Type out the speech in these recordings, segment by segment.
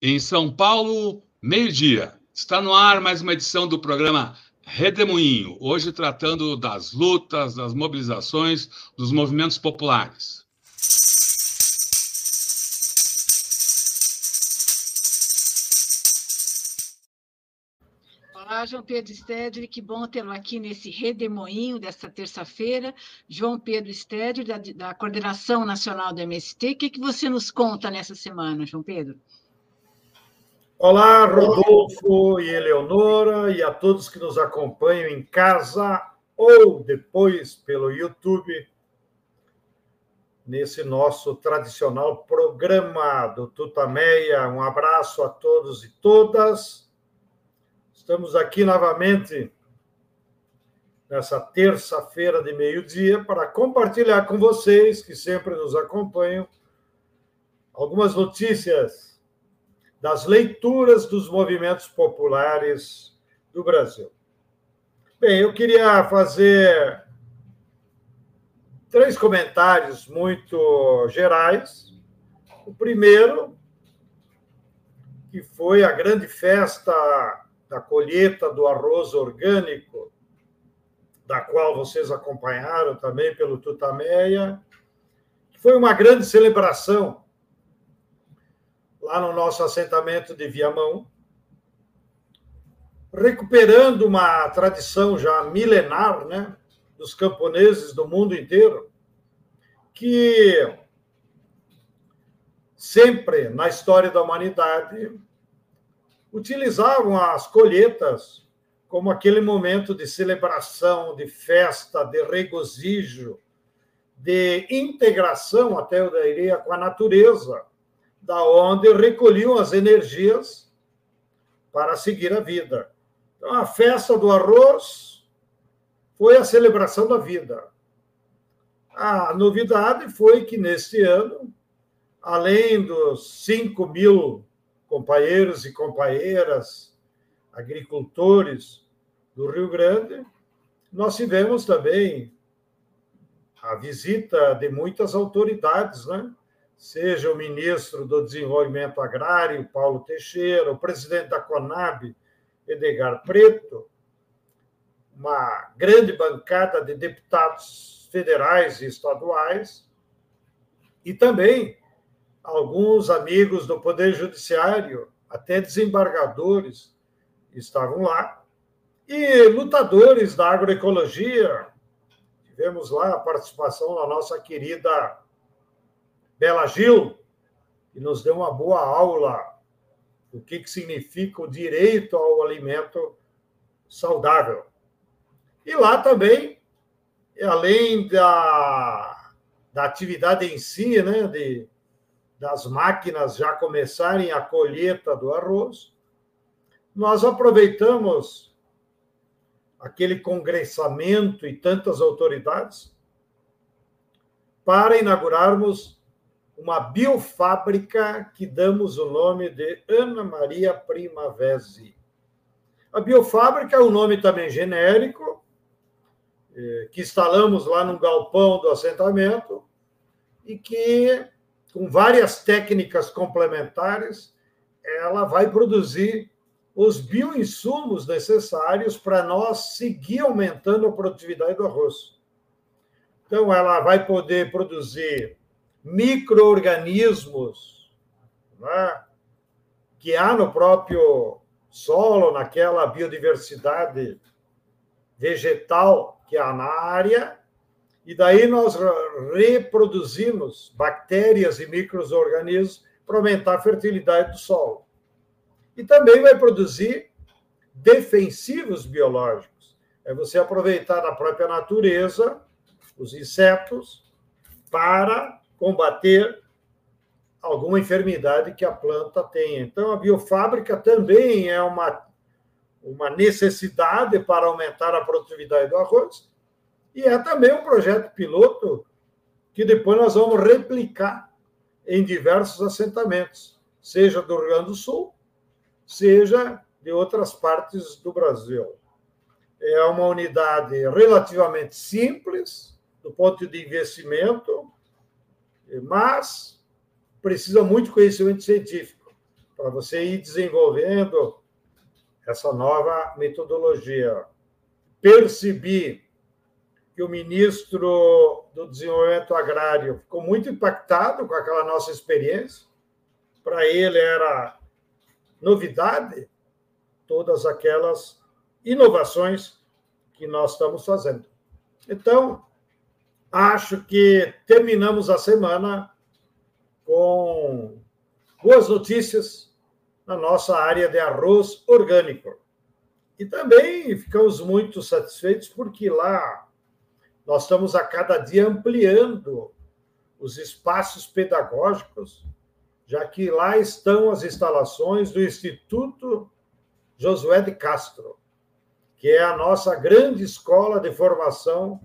Em São Paulo, meio-dia. Está no ar mais uma edição do programa Redemoinho, hoje tratando das lutas, das mobilizações, dos movimentos populares. Olá, João Pedro Stedley, que bom tê-lo aqui nesse redemoinho desta terça-feira. João Pedro Stedley, da, da, Coordenação Nacional do MST. O que, que você nos conta nessa semana, João Pedro? Olá, Rodolfo e Eleonora, e a todos que nos acompanham em casa ou depois pelo YouTube, nesse nosso tradicional programa do Tutameia. Um abraço a todos e todas. Estamos aqui novamente nessa terça-feira de meio-dia para compartilhar com vocês que sempre nos acompanham algumas notícias das leituras dos movimentos populares do Brasil. Bem, eu queria fazer três comentários muito gerais. O primeiro, que foi a grande festa da colheita do arroz orgânico, da qual vocês acompanharam também pelo Tutameia, foi uma grande celebração lá no nosso assentamento de Viamão, recuperando uma tradição já milenar, né, dos camponeses do mundo inteiro, que sempre na história da humanidade utilizavam as colheitas como aquele momento de celebração, de festa, de regozijo, de integração, até eu diria, com a natureza da onde recolhiam as energias para seguir a vida. Então, a festa do arroz foi a celebração da vida. A novidade foi que, neste ano, além dos 5 mil companheiros e companheiras agricultores do Rio Grande, nós tivemos também a visita de muitas autoridades, né? seja o ministro do Desenvolvimento Agrário, Paulo Teixeira, o presidente da Conab, Edgar Preto, uma grande bancada de deputados federais e estaduais, e também alguns amigos do Poder Judiciário, até desembargadores, estavam lá, e lutadores da agroecologia. Tivemos lá a participação da nossa querida Bela Gil, que nos deu uma boa aula do que, que significa o direito ao alimento saudável. E lá também, além da, da atividade em si, né, de, das máquinas já começarem a colheita do arroz, nós aproveitamos aquele congressamento e tantas autoridades para inaugurarmos uma biofábrica que damos o nome de Ana Maria Primavesi. A biofábrica é um nome também genérico, é, que instalamos lá no galpão do assentamento e que, com várias técnicas complementares, ela vai produzir os bioinsumos necessários para nós seguir aumentando a produtividade do arroz. Então, ela vai poder produzir micro-organismos né, que há no próprio solo, naquela biodiversidade vegetal que há na área, e daí nós reproduzimos bactérias e micro-organismos para aumentar a fertilidade do solo. E também vai produzir defensivos biológicos. É você aproveitar da própria natureza, os insetos, para combater alguma enfermidade que a planta tenha. Então, a biofábrica também é uma, uma necessidade para aumentar a produtividade do arroz, e é também um projeto piloto que depois nós vamos replicar em diversos assentamentos, seja do Rio Grande do Sul, seja de outras partes do Brasil. é uma unidade relativamente simples do ponto de investimento, mas precisa muito conhecimento científico para você ir desenvolvendo essa nova metodologia. Percebi que o ministro do Desenvolvimento Agrário ficou muito impactado com aquela nossa experiência. Para ele era novidade todas aquelas inovações que nós estamos fazendo. Então, acho que terminamos a semana com boas notícias na nossa área de arroz orgânico. E também ficamos muito satisfeitos porque lá nós estamos a cada dia ampliando os espaços pedagógicos, já que lá estão as instalações do Instituto Josué de Castro, que é a nossa grande escola de formação,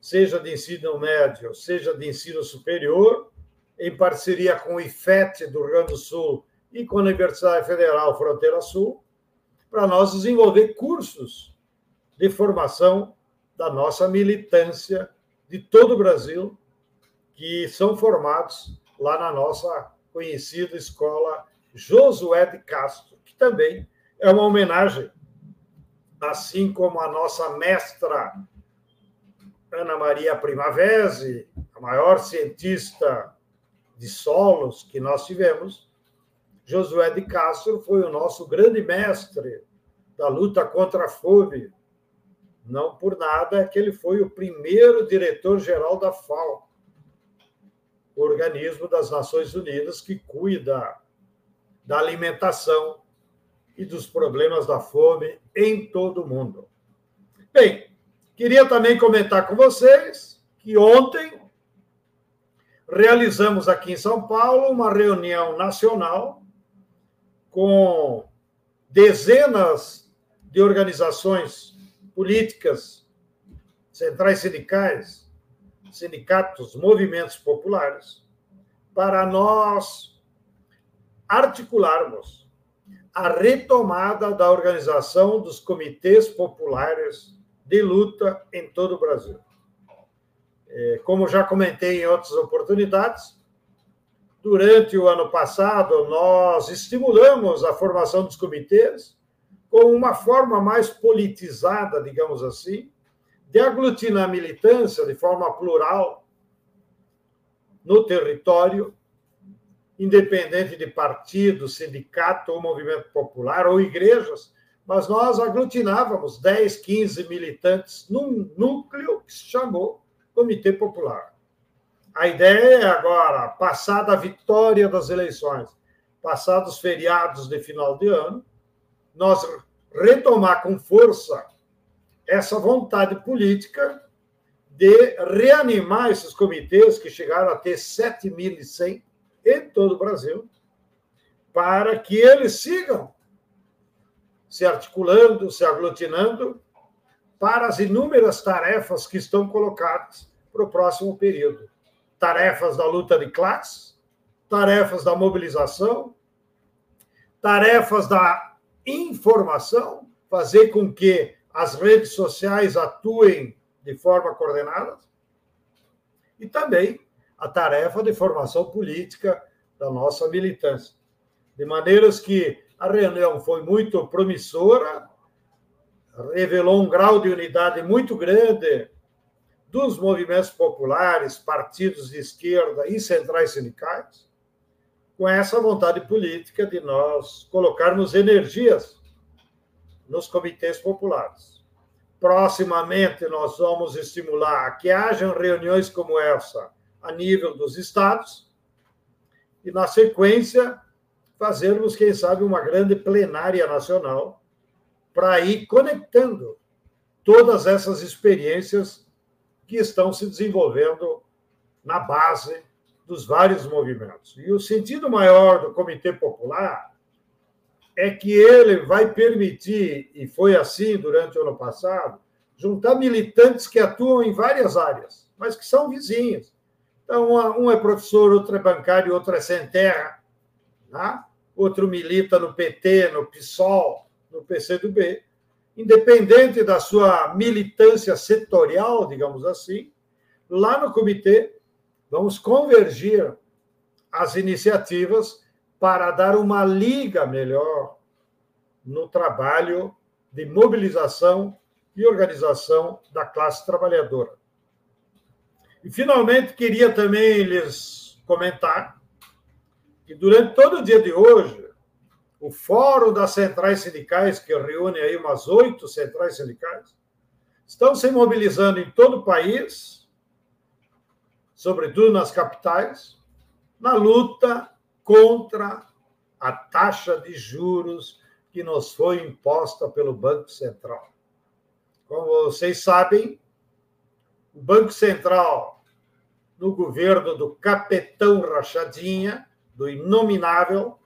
seja de ensino médio, seja de ensino superior, em parceria com o IFET do Rio Grande do Sul e com a Universidade Federal Fronteira Sul, para nós desenvolver cursos de formação da nossa militância de todo o Brasil, que são formados lá na nossa conhecida escola Josué de Castro, que também é uma homenagem, assim como a nossa mestra Ana Maria Primavesi, a maior cientista de solos que nós tivemos, Josué de Castro foi o nosso grande mestre da luta contra a fome, não por nada é que ele foi o primeiro diretor-geral da FAO, o organismo das Nações Unidas que cuida da alimentação e dos problemas da fome em todo o mundo. Bem, queria também comentar com vocês que ontem realizamos aqui em São Paulo uma reunião nacional com dezenas de organizações políticas, centrais sindicais, sindicatos, movimentos populares, para nós articularmos a retomada da organização dos comitês populares de luta em todo o Brasil. É, como já comentei em outras oportunidades, durante o ano passado, nós estimulamos a formação dos comitês com uma forma mais politizada, digamos assim, de aglutinar a militância de forma plural no território, independente de partido, sindicato ou movimento popular ou igrejas, mas nós aglutinávamos 10, 15 militantes num núcleo que se chamou Comitê Popular. A ideia é agora, passada a vitória das eleições, passados os feriados de final de ano, nós retomar com força essa vontade política de reanimar esses comitês que chegaram a ter 7.100 em todo o Brasil, para que eles sigam se articulando, se aglutinando para as inúmeras tarefas que estão colocadas para o próximo período. Tarefas da luta de classe, tarefas da mobilização, tarefas da informação, fazer com que as redes sociais atuem de forma coordenada, e também a tarefa de formação política da nossa militância. De maneiras que a reunião foi muito promissora, revelou um grau de unidade muito grande dos movimentos populares, partidos de esquerda e centrais sindicais, com essa vontade política de nós colocarmos energias nos comitês populares. Proximamente, nós vamos estimular que hajam reuniões como essa a nível dos estados e, na sequência, fazermos, quem sabe, uma grande plenária nacional para ir conectando todas essas experiências que estão se desenvolvendo na base dos vários movimentos. E o sentido maior do Comitê Popular é que ele vai permitir, e foi assim durante o ano passado, juntar militantes que atuam em várias áreas, mas que são vizinhos. Então, um é professor, outro é bancário, outro é sem terra, né? outro milita no PT, no PSOL, no PCdoB. independente da sua militância setorial, digamos assim, lá no comitê vamos convergir as iniciativas para dar uma liga melhor no trabalho de mobilização e organização da classe trabalhadora. E, finalmente, queria também lhes comentar que, durante todo o dia de hoje, o Fórum das Centrais Sindicais, que reúne aí umas oito centrais sindicais, estão se mobilizando em todo o país, sobretudo nas capitais, na luta contra a taxa de juros que nos foi imposta pelo Banco Central. Como vocês sabem, o Banco Central, no governo do capitão Rachadinha, do inominável,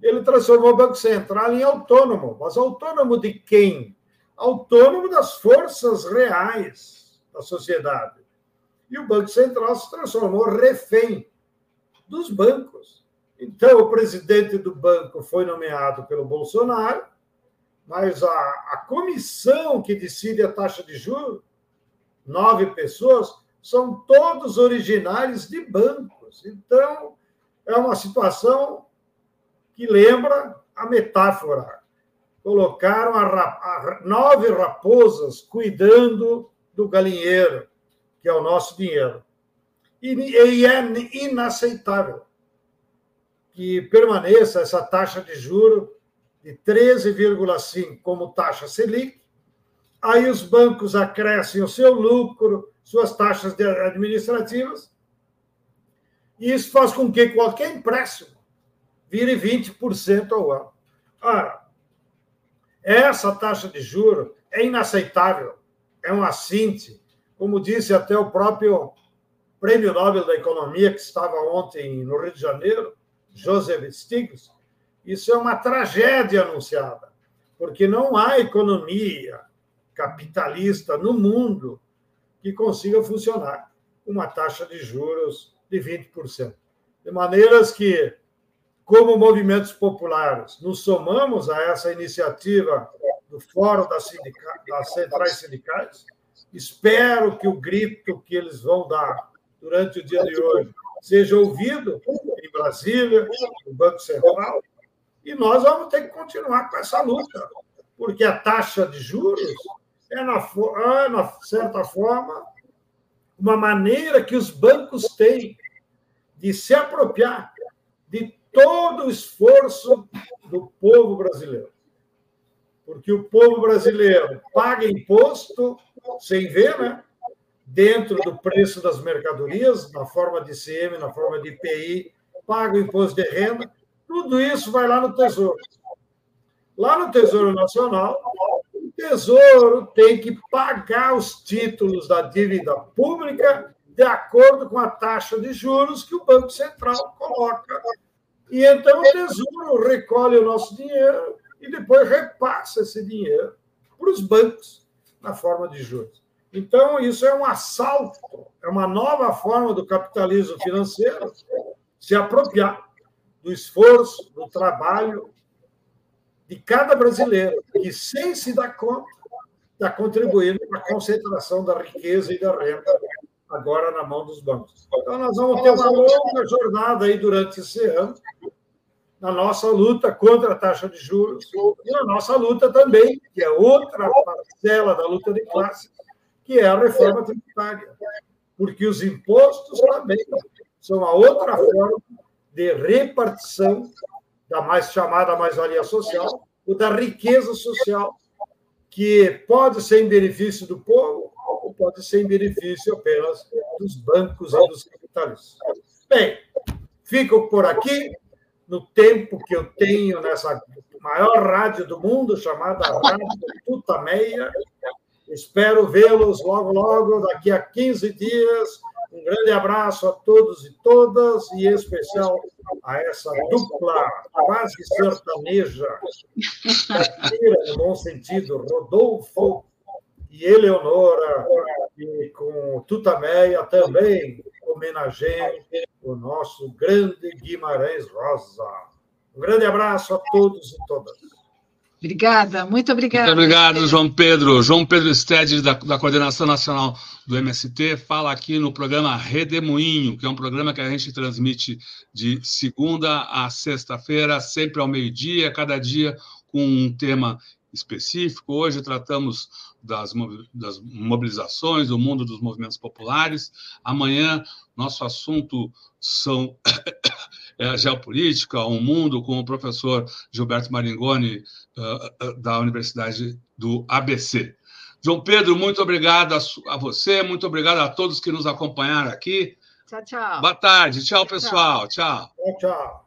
ele transformou o Banco Central em autônomo. Mas autônomo de quem? Autônomo das forças reais da sociedade. E o Banco Central se transformou refém dos bancos. Então, o presidente do banco foi nomeado pelo Bolsonaro, mas a, a comissão que decide a taxa de juros, nove pessoas, são todos originários de bancos. Então, é uma situação que lembra a metáfora. Colocaram a, a, nove raposas cuidando do galinheiro, que é o nosso dinheiro. E, e é inaceitável que permaneça essa taxa de juro de 13,5 como taxa Selic. Aí os bancos acrescem o seu lucro, suas taxas administrativas, e isso faz com que qualquer empréstimo vire 20% ao ano. Ora, essa taxa de juro é inaceitável, é um assinte, como disse até o próprio Prêmio Nobel da Economia, que estava ontem no Rio de Janeiro, Joseph Stiglitz, isso é uma tragédia anunciada, porque não há economia capitalista no mundo que consiga funcionar com uma taxa de juros de 20%. De maneiras que, como movimentos populares, nos somamos a essa iniciativa do Fórum das, sindica... das Centrais Sindicais. Espero que o grito que eles vão dar durante o dia de hoje seja ouvido em Brasília, no Banco Central, e nós vamos ter que continuar com essa luta, porque a taxa de juros é, na, é, na certa forma, uma maneira que os bancos têm de se apropriar de todo o esforço do povo brasileiro. Porque o povo brasileiro paga imposto sem ver, né? Dentro do preço das mercadorias, na forma de ICM, na forma de IPI, paga o imposto de renda, tudo isso vai lá no Tesouro. Lá no Tesouro Nacional, o Tesouro tem que pagar os títulos da dívida pública de acordo com a taxa de juros que o Banco Central coloca. E então o Tesouro recolhe o nosso dinheiro e depois repassa esse dinheiro para os bancos na forma de juros. Então, isso é um assalto, é uma nova forma do capitalismo financeiro se apropriar do esforço, do trabalho de cada brasileiro, que, sem se dar conta, está contribuindo para a concentração da riqueza e da renda agora na mão dos bancos. Então, nós vamos ter uma longa jornada aí durante esse ano, na nossa luta contra a taxa de juros e na nossa luta também, que é outra parcela da luta de classe, que é a reforma tributária. Porque os impostos também são a outra forma de repartição da mais chamada mais-valia social, ou da riqueza social, que pode ser em benefício do povo ou pode ser em benefício apenas dos bancos e dos capitalistas. Bem, fico por aqui, no tempo que eu tenho nessa maior rádio do mundo, chamada Rádio Tutameia. Espero vê-los logo, logo, daqui a 15 dias, um grande abraço a todos e todas, e em especial a essa dupla quase sertaneja, no bom sentido, Rodolfo e Eleonora, e com Tutameia também homenageiem o nosso grande Guimarães Rosa. Um grande abraço a todos e todas. Obrigada, muito obrigada. Muito obrigado, João Pedro. João Pedro Stede, da, da Coordenação Nacional do MST, fala aqui no programa Redemoinho, que é um programa que a gente transmite de segunda a sexta-feira, sempre ao meio-dia, cada dia com um tema específico. Hoje tratamos das, das mobilizações, do mundo dos movimentos populares. Amanhã, nosso assunto são é a geopolítica, o um mundo, com o professor Gilberto Maringoni, uh, da Universidade do ABC. João Pedro, muito obrigado a, a, você, muito obrigado a todos que nos acompanharam aqui. Tchau, tchau. Boa tarde, tchau, pessoal. Tchau, tchau. tchau.